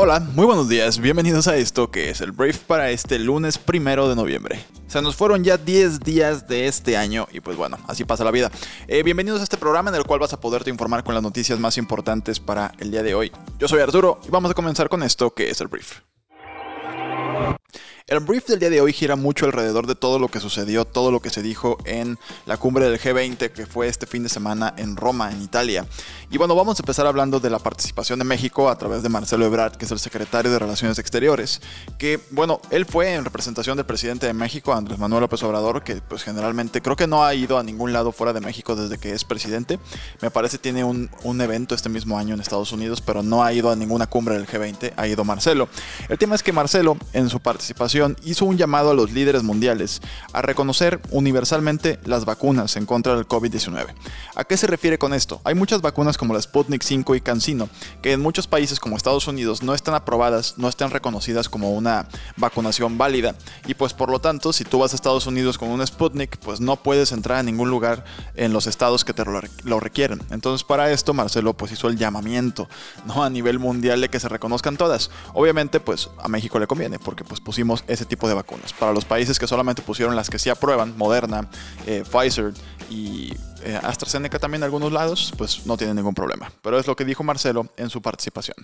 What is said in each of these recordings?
Hola, muy buenos días, bienvenidos a esto que es el brief para este lunes primero de noviembre. Se nos fueron ya 10 días de este año y pues bueno, así pasa la vida. Eh, bienvenidos a este programa en el cual vas a poderte informar con las noticias más importantes para el día de hoy. Yo soy Arturo y vamos a comenzar con esto que es el brief. El brief del día de hoy gira mucho alrededor de todo lo que sucedió, todo lo que se dijo en la cumbre del G20 que fue este fin de semana en Roma, en Italia. Y bueno, vamos a empezar hablando de la participación de México a través de Marcelo Ebrard, que es el secretario de Relaciones Exteriores, que bueno, él fue en representación del presidente de México, Andrés Manuel López Obrador, que pues generalmente creo que no ha ido a ningún lado fuera de México desde que es presidente. Me parece tiene un, un evento este mismo año en Estados Unidos, pero no ha ido a ninguna cumbre del G20, ha ido Marcelo. El tema es que Marcelo, en su participación, hizo un llamado a los líderes mundiales a reconocer universalmente las vacunas en contra del COVID-19. ¿A qué se refiere con esto? Hay muchas vacunas como la Sputnik 5 y CanSino que en muchos países como Estados Unidos no están aprobadas, no están reconocidas como una vacunación válida y pues por lo tanto si tú vas a Estados Unidos con una Sputnik pues no puedes entrar a ningún lugar en los estados que te lo requieren. Entonces para esto Marcelo pues hizo el llamamiento ¿no? a nivel mundial de que se reconozcan todas. Obviamente pues a México le conviene porque pues pusimos ese tipo de vacunas. Para los países que solamente pusieron las que sí aprueban, Moderna, eh, Pfizer y eh, AstraZeneca también en algunos lados, pues no tienen ningún problema. Pero es lo que dijo Marcelo en su participación.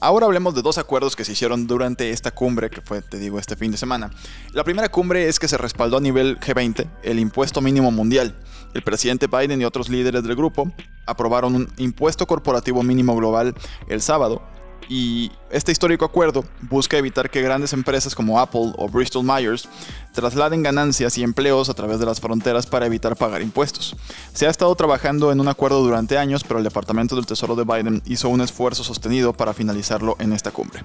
Ahora hablemos de dos acuerdos que se hicieron durante esta cumbre, que fue, te digo, este fin de semana. La primera cumbre es que se respaldó a nivel G20 el impuesto mínimo mundial. El presidente Biden y otros líderes del grupo aprobaron un impuesto corporativo mínimo global el sábado, y este histórico acuerdo busca evitar que grandes empresas como Apple o Bristol Myers trasladen ganancias y empleos a través de las fronteras para evitar pagar impuestos. Se ha estado trabajando en un acuerdo durante años, pero el Departamento del Tesoro de Biden hizo un esfuerzo sostenido para finalizarlo en esta cumbre.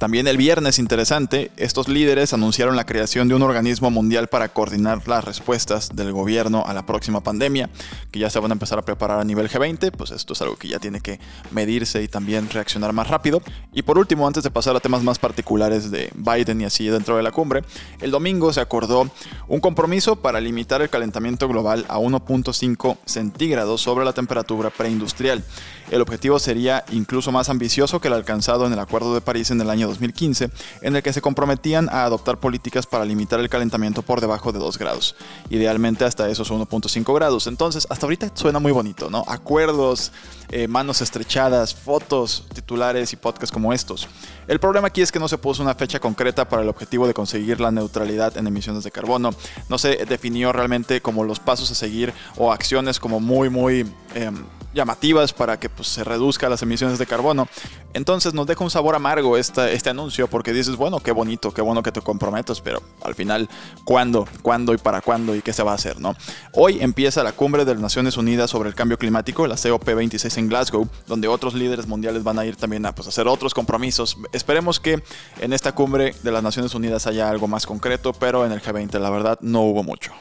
También el viernes, interesante, estos líderes anunciaron la creación de un organismo mundial para coordinar las respuestas del gobierno a la próxima pandemia, que ya se van a empezar a preparar a nivel G20, pues esto es algo que ya tiene que medirse y también reaccionar más rápido. Y por último, antes de pasar a temas más particulares de Biden y así dentro de la cumbre, el domingo se acordó un compromiso para limitar el calentamiento global a 1.5 centígrados sobre la temperatura preindustrial. El objetivo sería incluso más ambicioso que el alcanzado en el Acuerdo de París en el año 2015, en el que se comprometían a adoptar políticas para limitar el calentamiento por debajo de 2 grados, idealmente hasta esos 1.5 grados. Entonces, hasta ahorita suena muy bonito, ¿no? Acuerdos, eh, manos estrechadas, fotos, titulares y podcasts como estos. El problema aquí es que no se puso una fecha concreta para el objetivo de conseguir la neutralidad en emisiones de carbono. No se definió realmente como los pasos a seguir o acciones como muy, muy... Em, llamativas para que pues, se reduzca las emisiones de carbono. Entonces nos deja un sabor amargo este anuncio porque dices, bueno, qué bonito, qué bueno que te comprometas, pero al final, ¿cuándo? ¿Cuándo y para cuándo y qué se va a hacer? ¿no? Hoy empieza la cumbre de las Naciones Unidas sobre el cambio climático, la COP26 en Glasgow, donde otros líderes mundiales van a ir también a pues, hacer otros compromisos. Esperemos que en esta cumbre de las Naciones Unidas haya algo más concreto, pero en el G20 la verdad no hubo mucho.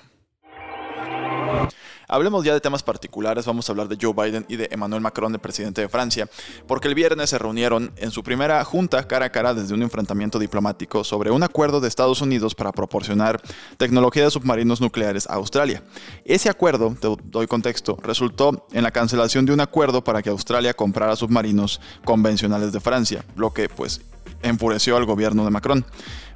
Hablemos ya de temas particulares, vamos a hablar de Joe Biden y de Emmanuel Macron, el presidente de Francia, porque el viernes se reunieron en su primera junta cara a cara desde un enfrentamiento diplomático sobre un acuerdo de Estados Unidos para proporcionar tecnología de submarinos nucleares a Australia. Ese acuerdo, te doy contexto, resultó en la cancelación de un acuerdo para que Australia comprara submarinos convencionales de Francia, lo que pues enfureció al gobierno de Macron.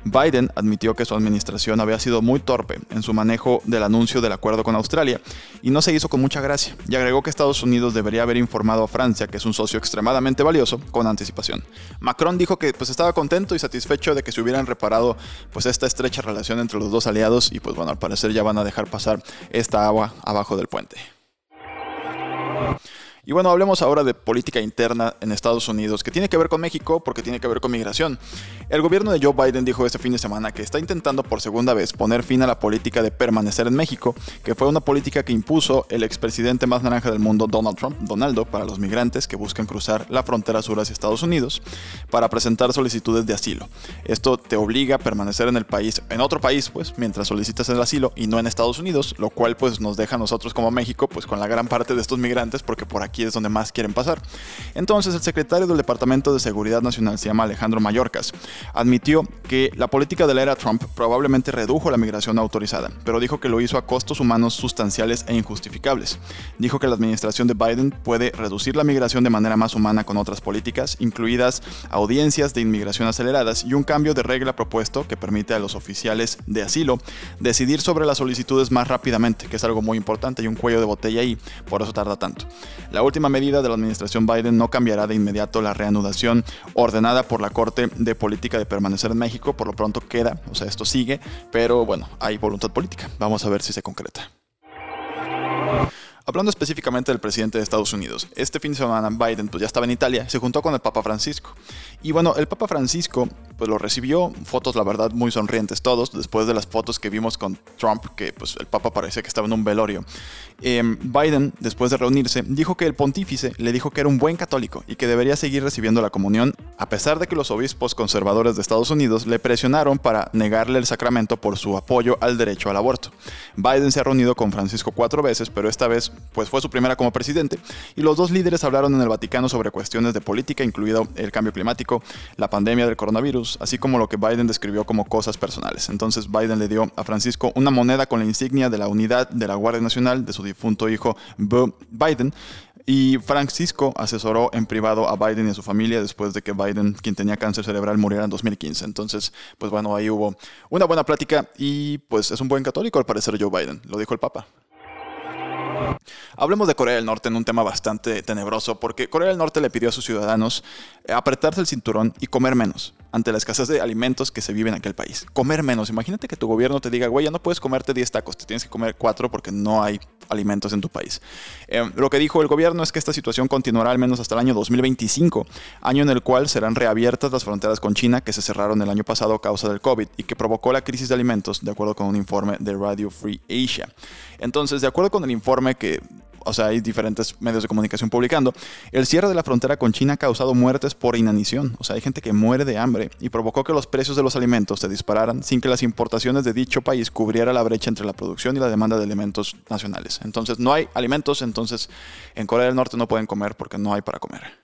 Biden admitió que su administración había sido muy torpe en su manejo del anuncio del acuerdo con Australia y no se hizo con mucha gracia, y agregó que Estados Unidos debería haber informado a Francia, que es un socio extremadamente valioso, con anticipación. Macron dijo que pues, estaba contento y satisfecho de que se hubieran reparado pues, esta estrecha relación entre los dos aliados y pues bueno, al parecer ya van a dejar pasar esta agua abajo del puente. Y bueno, hablemos ahora de política interna en Estados Unidos, que tiene que ver con México porque tiene que ver con migración. El gobierno de Joe Biden dijo este fin de semana que está intentando por segunda vez poner fin a la política de permanecer en México, que fue una política que impuso el expresidente más naranja del mundo, Donald Trump, Donaldo, para los migrantes que buscan cruzar la frontera sur hacia Estados Unidos para presentar solicitudes de asilo. Esto te obliga a permanecer en el país, en otro país, pues, mientras solicitas el asilo y no en Estados Unidos, lo cual pues nos deja a nosotros como México, pues con la gran parte de estos migrantes, porque por aquí aquí es donde más quieren pasar. Entonces el secretario del Departamento de Seguridad Nacional se llama Alejandro Mayorkas, admitió que la política de la era Trump probablemente redujo la migración autorizada, pero dijo que lo hizo a costos humanos sustanciales e injustificables. Dijo que la administración de Biden puede reducir la migración de manera más humana con otras políticas, incluidas audiencias de inmigración aceleradas y un cambio de regla propuesto que permite a los oficiales de asilo decidir sobre las solicitudes más rápidamente, que es algo muy importante y un cuello de botella ahí, por eso tarda tanto. La última medida de la administración Biden no cambiará de inmediato la reanudación ordenada por la Corte de Política de Permanecer en México, por lo pronto queda, o sea, esto sigue, pero bueno, hay voluntad política. Vamos a ver si se concreta. Hablando específicamente del presidente de Estados Unidos, este fin de semana Biden pues ya estaba en Italia, se juntó con el Papa Francisco. Y bueno, el Papa Francisco pues lo recibió, fotos la verdad muy sonrientes todos, después de las fotos que vimos con Trump, que pues el Papa parecía que estaba en un velorio. Em, Biden, después de reunirse, dijo que el pontífice le dijo que era un buen católico y que debería seguir recibiendo la comunión, a pesar de que los obispos conservadores de Estados Unidos le presionaron para negarle el sacramento por su apoyo al derecho al aborto. Biden se ha reunido con Francisco cuatro veces, pero esta vez pues fue su primera como presidente, y los dos líderes hablaron en el Vaticano sobre cuestiones de política, incluido el cambio climático, la pandemia del coronavirus, así como lo que Biden describió como cosas personales. Entonces Biden le dio a Francisco una moneda con la insignia de la unidad de la Guardia Nacional de su difunto hijo Biden, y Francisco asesoró en privado a Biden y a su familia después de que Biden, quien tenía cáncer cerebral, muriera en 2015. Entonces, pues bueno, ahí hubo una buena plática y pues es un buen católico al parecer Joe Biden, lo dijo el Papa. Hablemos de Corea del Norte en un tema bastante tenebroso, porque Corea del Norte le pidió a sus ciudadanos apretarse el cinturón y comer menos ante la escasez de alimentos que se vive en aquel país. Comer menos. Imagínate que tu gobierno te diga, güey, ya no puedes comerte 10 tacos, te tienes que comer 4 porque no hay alimentos en tu país. Eh, lo que dijo el gobierno es que esta situación continuará al menos hasta el año 2025, año en el cual serán reabiertas las fronteras con China que se cerraron el año pasado a causa del COVID y que provocó la crisis de alimentos, de acuerdo con un informe de Radio Free Asia. Entonces, de acuerdo con el informe que o sea, hay diferentes medios de comunicación publicando, el cierre de la frontera con China ha causado muertes por inanición, o sea, hay gente que muere de hambre y provocó que los precios de los alimentos se dispararan sin que las importaciones de dicho país cubriera la brecha entre la producción y la demanda de alimentos nacionales. Entonces, no hay alimentos, entonces en Corea del Norte no pueden comer porque no hay para comer.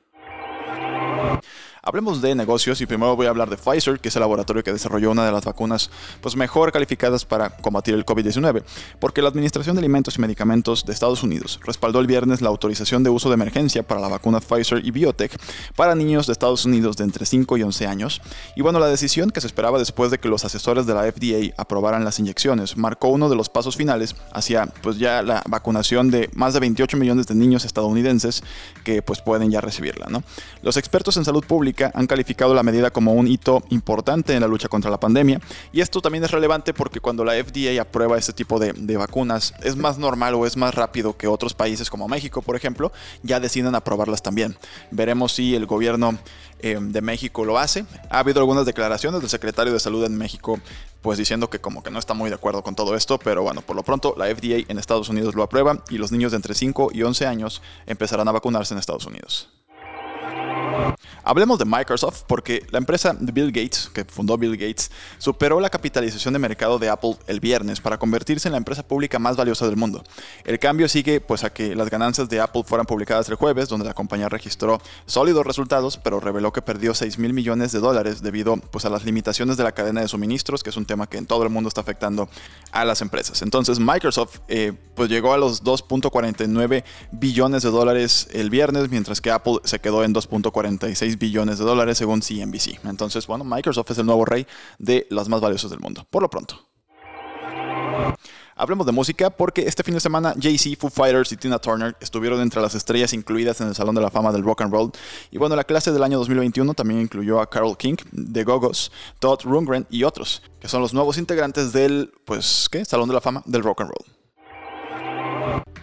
Hablemos de negocios y primero voy a hablar de Pfizer, que es el laboratorio que desarrolló una de las vacunas pues, mejor calificadas para combatir el COVID-19, porque la Administración de Alimentos y Medicamentos de Estados Unidos respaldó el viernes la autorización de uso de emergencia para la vacuna Pfizer y Biotech para niños de Estados Unidos de entre 5 y 11 años. Y bueno, la decisión que se esperaba después de que los asesores de la FDA aprobaran las inyecciones marcó uno de los pasos finales hacia pues ya la vacunación de más de 28 millones de niños estadounidenses que pues pueden ya recibirla, ¿no? Los expertos en salud pública han calificado la medida como un hito importante en la lucha contra la pandemia. Y esto también es relevante porque cuando la FDA aprueba este tipo de, vacunas, es más normal o es más rápido que otros países como México, por ejemplo, ya deciden aprobarlas también. Veremos si el gobierno eh, de México lo hace. Ha habido algunas declaraciones del secretario de Salud en México, pues diciendo que como que no está muy de acuerdo con todo esto, pero bueno, por lo pronto la FDA en Estados Unidos lo aprueba y los niños de entre 5 y 11 años empezarán a vacunarse en Estados Unidos. Hablemos de Microsoft porque la empresa de Bill Gates, que fundó Bill Gates, superó la capitalización de mercado de Apple el viernes para convertirse en la empresa pública más valiosa del mundo. El cambio sigue pues a que las ganancias de Apple fueran publicadas el jueves, donde la compañía registró sólidos resultados, pero reveló que perdió 6 mil millones de dólares debido pues a las limitaciones de la cadena de suministros, que es un tema que en todo el mundo está afectando a las empresas. Entonces Microsoft eh, pues llegó a los 2.49 billones de dólares el viernes, mientras que Apple se quedó en 2.40 46 billones de dólares según CNBC. Entonces, bueno, Microsoft es el nuevo rey de las más valiosas del mundo, por lo pronto. Hablemos de música porque este fin de semana Jay-Z, Foo Fighters y Tina Turner estuvieron entre las estrellas incluidas en el Salón de la Fama del Rock and Roll. Y bueno, la clase del año 2021 también incluyó a Carol King, The Gogos, Todd Rundgren y otros, que son los nuevos integrantes del, pues, ¿qué? Salón de la Fama del Rock and Roll.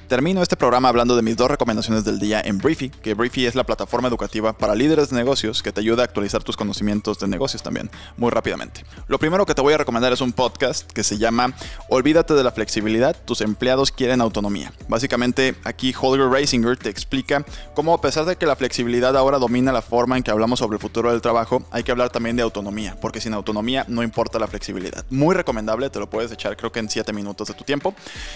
Termino este programa hablando de mis dos recomendaciones del día en Briefy, que Briefy es la plataforma educativa para líderes de negocios que te ayuda a actualizar tus conocimientos de negocios también, muy rápidamente. Lo primero que te voy a recomendar es un podcast que se llama Olvídate de la flexibilidad, tus empleados quieren autonomía. Básicamente aquí Holger Rasinger te explica cómo a pesar de que la flexibilidad ahora domina la forma en que hablamos sobre el futuro del trabajo, hay que hablar también de autonomía, porque sin autonomía no importa la flexibilidad. Muy recomendable, te lo puedes echar creo que en 7 minutos de tu tiempo.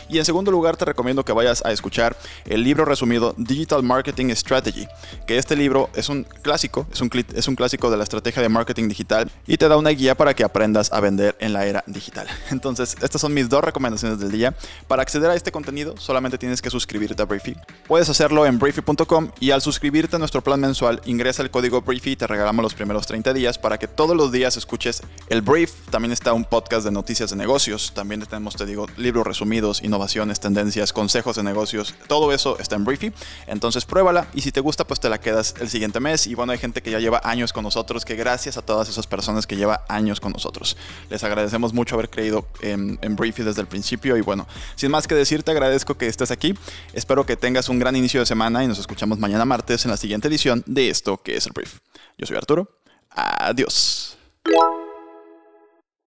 Y en segundo lugar te recomiendo que vayas a escuchar el libro resumido Digital Marketing Strategy, que este libro es un clásico, es un, es un clásico de la estrategia de marketing digital y te da una guía para que aprendas a vender en la era digital. Entonces, estas son mis dos recomendaciones del día. Para acceder a este contenido, solamente tienes que suscribirte a Briefy. Puedes hacerlo en briefy.com y al suscribirte a nuestro plan mensual, ingresa el código Briefy y te regalamos los primeros 30 días para que todos los días escuches el brief. También está un podcast de noticias de negocios. También tenemos, te digo, libros resumidos, innovaciones, tendencias, consejos de negocios. Todo eso está en Briefy. Entonces pruébala y si te gusta, pues te la quedas el siguiente mes. Y bueno, hay gente que ya lleva años con nosotros, que gracias a todas esas personas que lleva años con nosotros. Les agradecemos mucho haber creído en, en Briefy desde el principio. Y bueno, sin más que decir, te agradezco que estés aquí. Espero que tengas un gran inicio de semana y nos escuchamos mañana martes en la siguiente edición de esto que es el Brief. Yo soy Arturo. Adiós.